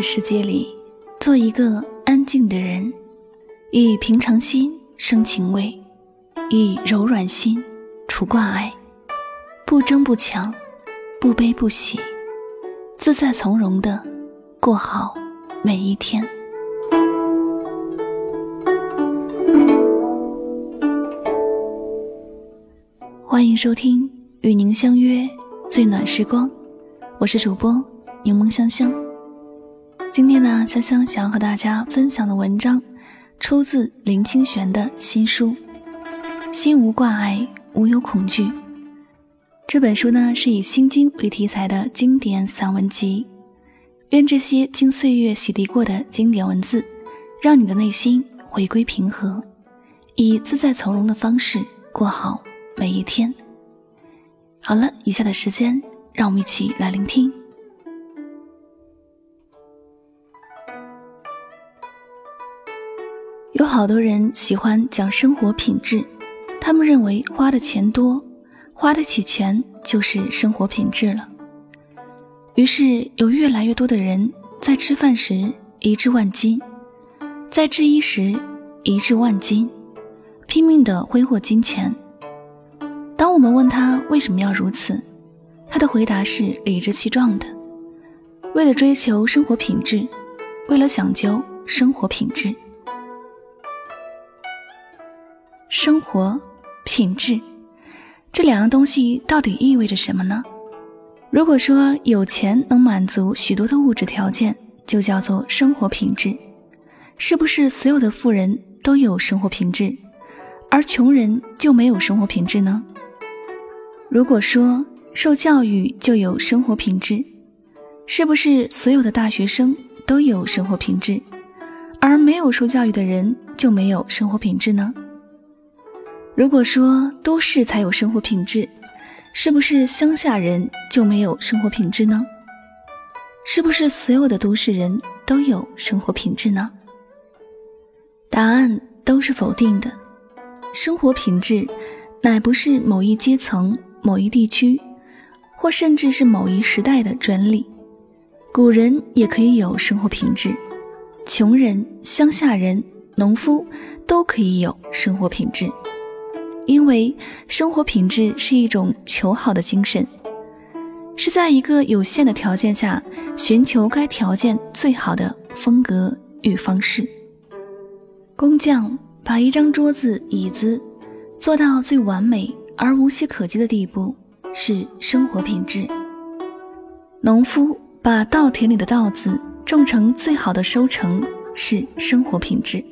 的世界里，做一个安静的人，以平常心生情味，以柔软心除挂碍，不争不抢，不悲不喜，自在从容的过好每一天。欢迎收听，与您相约最暖时光，我是主播柠檬香香。今天呢，香香想要和大家分享的文章，出自林清玄的新书《心无挂碍，无有恐惧》。这本书呢，是以心经为题材的经典散文集。愿这些经岁月洗涤过的经典文字，让你的内心回归平和，以自在从容的方式过好。每一天。好了，以下的时间，让我们一起来聆听。有好多人喜欢讲生活品质，他们认为花的钱多，花得起钱就是生活品质了。于是有越来越多的人在吃饭时一掷万金，在制衣时一掷万金，拼命的挥霍金钱。当我们问他为什么要如此，他的回答是理直气壮的：为了追求生活品质，为了讲究生活品质。生活品质这两样东西到底意味着什么呢？如果说有钱能满足许多的物质条件，就叫做生活品质，是不是所有的富人都有生活品质，而穷人就没有生活品质呢？如果说受教育就有生活品质，是不是所有的大学生都有生活品质，而没有受教育的人就没有生活品质呢？如果说都市才有生活品质，是不是乡下人就没有生活品质呢？是不是所有的都市人都有生活品质呢？答案都是否定的。生活品质乃不是某一阶层。某一地区，或甚至是某一时代的专利，古人也可以有生活品质，穷人、乡下人、农夫都可以有生活品质，因为生活品质是一种求好的精神，是在一个有限的条件下寻求该条件最好的风格与方式。工匠把一张桌子、椅子做到最完美。而无懈可击的地步是生活品质。农夫把稻田里的稻子种成最好的收成是生活品质。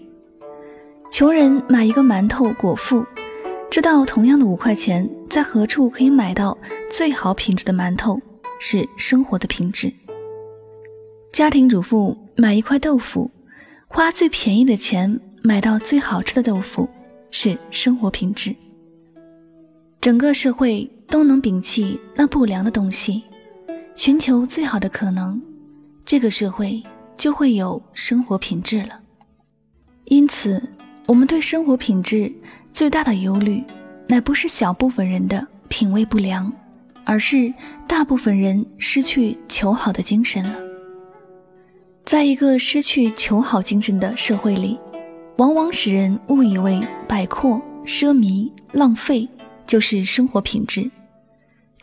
穷人买一个馒头果腹，知道同样的五块钱在何处可以买到最好品质的馒头是生活的品质。家庭主妇买一块豆腐，花最便宜的钱买到最好吃的豆腐是生活品质。整个社会都能摒弃那不良的东西，寻求最好的可能，这个社会就会有生活品质了。因此，我们对生活品质最大的忧虑，乃不是小部分人的品味不良，而是大部分人失去求好的精神了。在一个失去求好精神的社会里，往往使人误以为摆阔、奢靡、浪费。就是生活品质，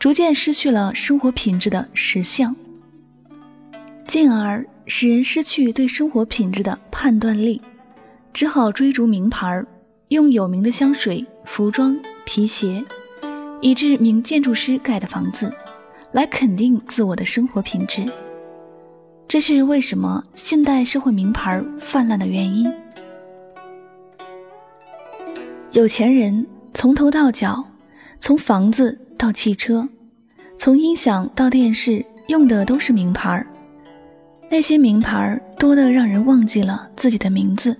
逐渐失去了生活品质的实相，进而使人失去对生活品质的判断力，只好追逐名牌，用有名的香水、服装、皮鞋，以致名建筑师盖的房子，来肯定自我的生活品质。这是为什么现代社会名牌泛滥的原因。有钱人从头到脚。从房子到汽车，从音响到电视，用的都是名牌儿。那些名牌儿多得让人忘记了自己的名字。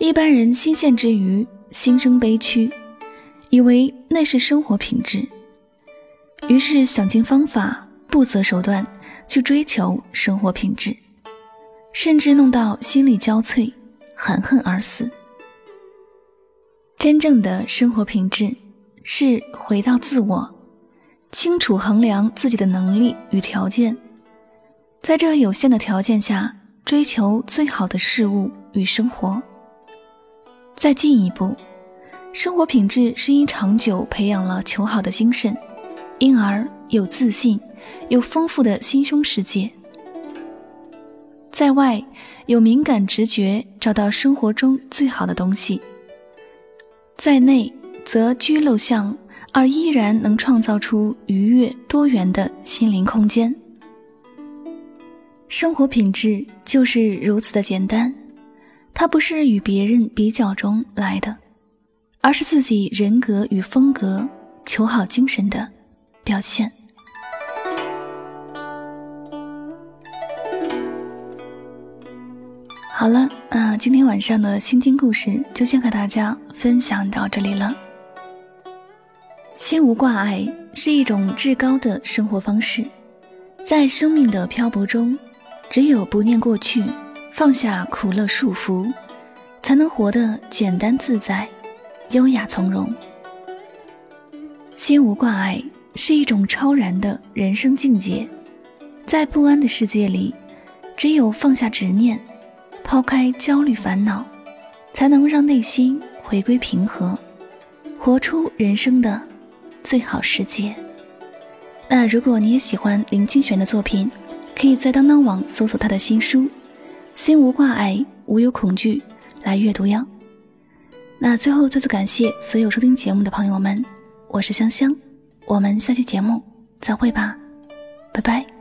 一般人新鲜之余，心生悲屈，以为那是生活品质，于是想尽方法，不择手段去追求生活品质，甚至弄到心力交瘁，含恨而死。真正的生活品质。是回到自我，清楚衡量自己的能力与条件，在这有限的条件下，追求最好的事物与生活。再进一步，生活品质是因长久培养了求好的精神，因而有自信，有丰富的心胸世界。在外有敏感直觉，找到生活中最好的东西；在内则居陋巷，而依然能创造出愉悦多元的心灵空间。生活品质就是如此的简单，它不是与别人比较中来的，而是自己人格与风格、求好精神的表现。好了，那今天晚上的心经故事就先和大家分享到这里了。心无挂碍是一种至高的生活方式，在生命的漂泊中。只有不念过去，放下苦乐束缚，才能活得简单自在、优雅从容。心无挂碍是一种超然的人生境界，在不安的世界里，只有放下执念，抛开焦虑烦恼，才能让内心回归平和，活出人生的最好世界。那如果你也喜欢林清玄的作品，可以在当当网搜索他的新书《心无挂碍，无有恐惧》来阅读哟。那最后再次感谢所有收听节目的朋友们，我是香香，我们下期节目再会吧，拜拜。